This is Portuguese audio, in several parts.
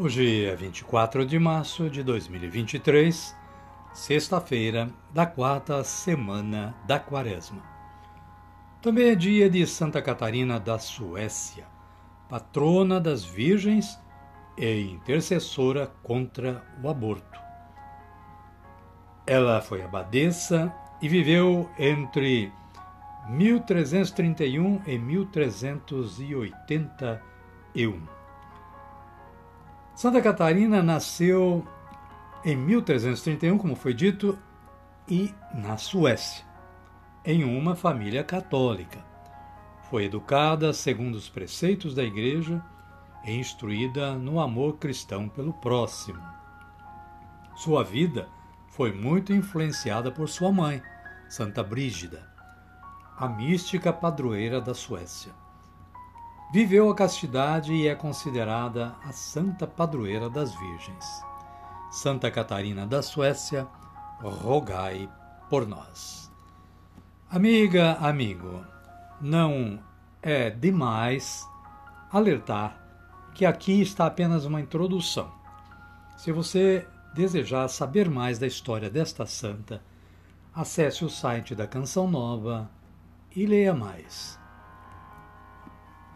Hoje é 24 de março de 2023, sexta-feira da quarta semana da Quaresma. Também é dia de Santa Catarina da Suécia, patrona das virgens e intercessora contra o aborto. Ela foi abadesa e viveu entre 1331 e 1381. Santa Catarina nasceu em 1331, como foi dito, e na Suécia, em uma família católica. Foi educada segundo os preceitos da Igreja e instruída no amor cristão pelo próximo. Sua vida foi muito influenciada por sua mãe, Santa Brígida, a mística padroeira da Suécia. Viveu a castidade e é considerada a santa padroeira das virgens. Santa Catarina da Suécia, rogai por nós. Amiga, amigo, não é demais alertar que aqui está apenas uma introdução. Se você desejar saber mais da história desta santa, acesse o site da Canção Nova e leia mais.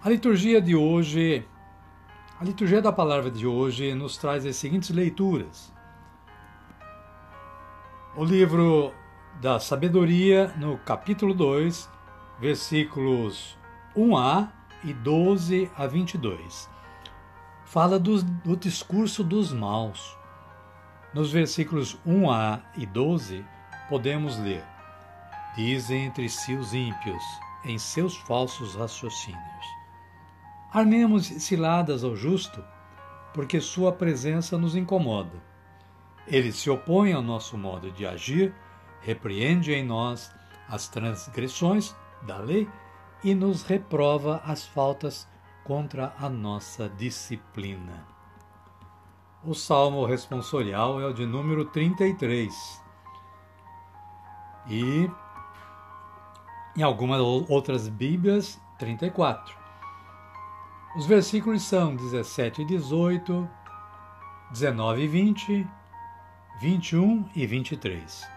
A liturgia de hoje, a liturgia da palavra de hoje nos traz as seguintes leituras. O livro da sabedoria, no capítulo 2, versículos 1a e 12 a 22. Fala do, do discurso dos maus. Nos versículos 1a e 12, podemos ler: Dizem entre si os ímpios, em seus falsos raciocínios Armemos ciladas ao justo, porque sua presença nos incomoda. Ele se opõe ao nosso modo de agir, repreende em nós as transgressões da lei e nos reprova as faltas contra a nossa disciplina. O salmo responsorial é o de número 33. E em algumas outras Bíblias, 34. Os versículos são 17 e 18, 19 e 20, 21 e 23.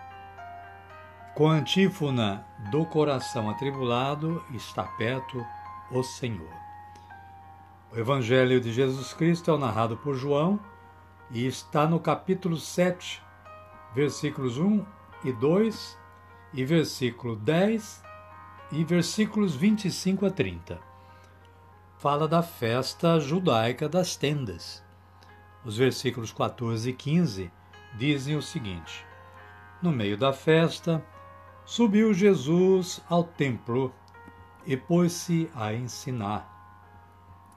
Com a antífona do coração atribulado está perto o Senhor. O Evangelho de Jesus Cristo é narrado por João e está no capítulo 7, versículos 1 e 2, e versículo 10 e versículos 25 a 30 fala da festa judaica das tendas. Os versículos 14 e 15 dizem o seguinte: No meio da festa, subiu Jesus ao templo e pôs-se a ensinar.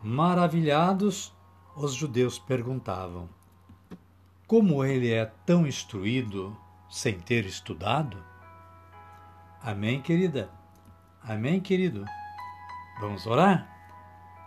Maravilhados, os judeus perguntavam: Como ele é tão instruído sem ter estudado? Amém, querida? Amém, querido? Vamos orar?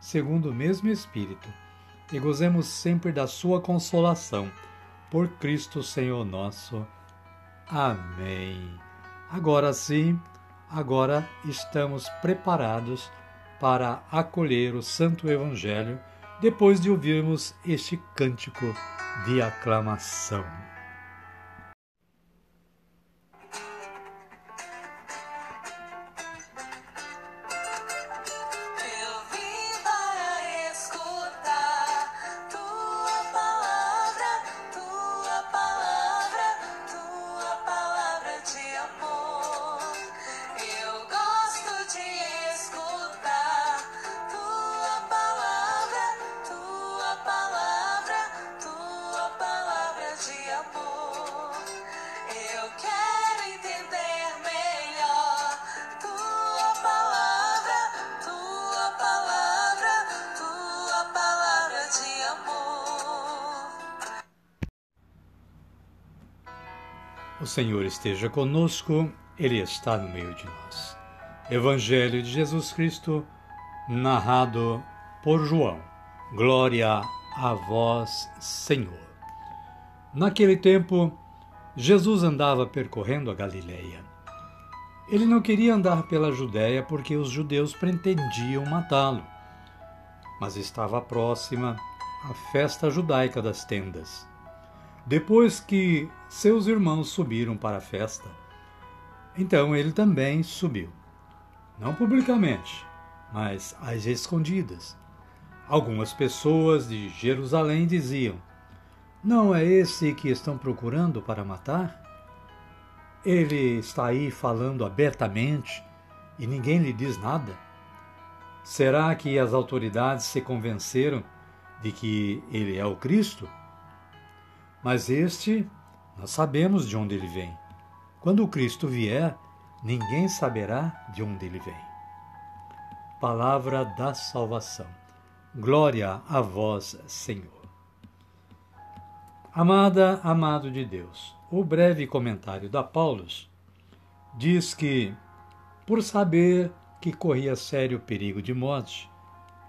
segundo o mesmo Espírito, e gozemos sempre da Sua consolação. por Cristo Senhor nosso. Amém. Agora sim, agora estamos preparados para acolher o Santo Evangelho depois de ouvirmos este cântico de aclamação. O Senhor esteja conosco, Ele está no meio de nós. Evangelho de Jesus Cristo, narrado por João. Glória a vós, Senhor. Naquele tempo, Jesus andava percorrendo a Galileia. Ele não queria andar pela Judéia porque os judeus pretendiam matá-lo. Mas estava próxima a festa judaica das tendas. Depois que seus irmãos subiram para a festa, então ele também subiu. Não publicamente, mas às escondidas. Algumas pessoas de Jerusalém diziam: Não é esse que estão procurando para matar? Ele está aí falando abertamente e ninguém lhe diz nada? Será que as autoridades se convenceram de que ele é o Cristo? Mas este, nós sabemos de onde ele vem. Quando o Cristo vier, ninguém saberá de onde ele vem. Palavra da salvação. Glória a vós, Senhor. Amada, amado de Deus, o breve comentário da Paulus diz que, por saber que corria sério perigo de morte,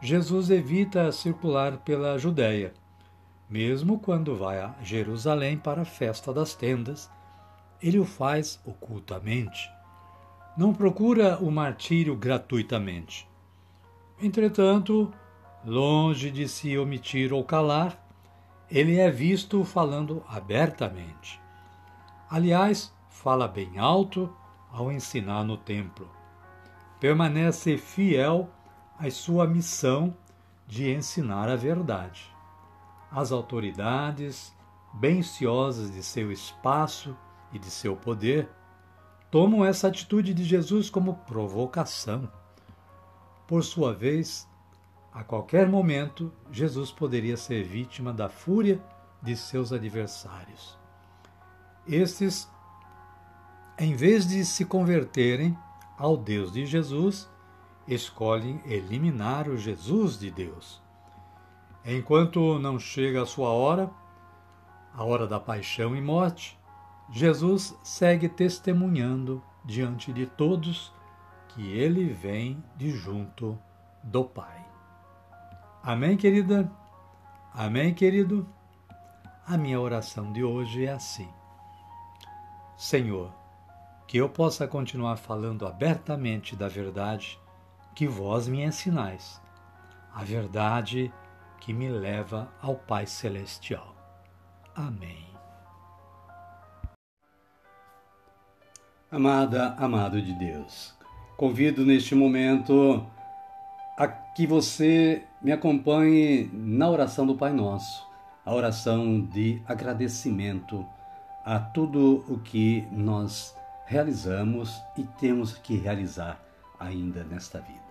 Jesus evita circular pela Judéia mesmo quando vai a Jerusalém para a festa das tendas, ele o faz ocultamente. Não procura o martírio gratuitamente. Entretanto, longe de se omitir ou calar, ele é visto falando abertamente. Aliás, fala bem alto ao ensinar no templo. Permanece fiel à sua missão de ensinar a verdade as autoridades, bem ciosas de seu espaço e de seu poder, tomam essa atitude de Jesus como provocação. Por sua vez, a qualquer momento, Jesus poderia ser vítima da fúria de seus adversários. Estes, em vez de se converterem ao Deus de Jesus, escolhem eliminar o Jesus de Deus. Enquanto não chega a sua hora, a hora da paixão e morte, Jesus segue testemunhando diante de todos que ele vem de junto do Pai. Amém, querida? Amém, querido? A minha oração de hoje é assim: Senhor, que eu possa continuar falando abertamente da verdade que vós me ensinais. A verdade que me leva ao Pai Celestial. Amém. Amada, amado de Deus, convido neste momento a que você me acompanhe na oração do Pai Nosso, a oração de agradecimento a tudo o que nós realizamos e temos que realizar ainda nesta vida.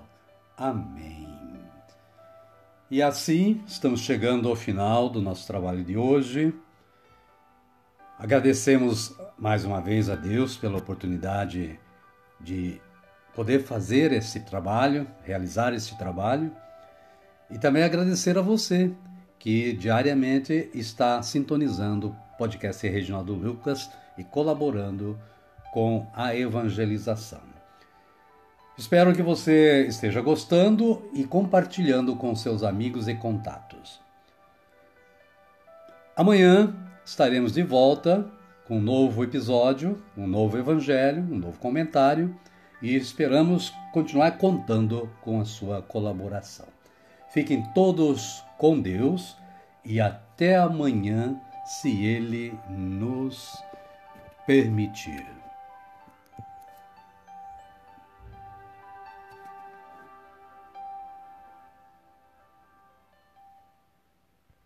Amém. E assim estamos chegando ao final do nosso trabalho de hoje. Agradecemos mais uma vez a Deus pela oportunidade de poder fazer esse trabalho, realizar esse trabalho, e também agradecer a você que diariamente está sintonizando o podcast Reginaldo Lucas e colaborando com a evangelização. Espero que você esteja gostando e compartilhando com seus amigos e contatos. Amanhã estaremos de volta com um novo episódio, um novo evangelho, um novo comentário e esperamos continuar contando com a sua colaboração. Fiquem todos com Deus e até amanhã, se Ele nos permitir.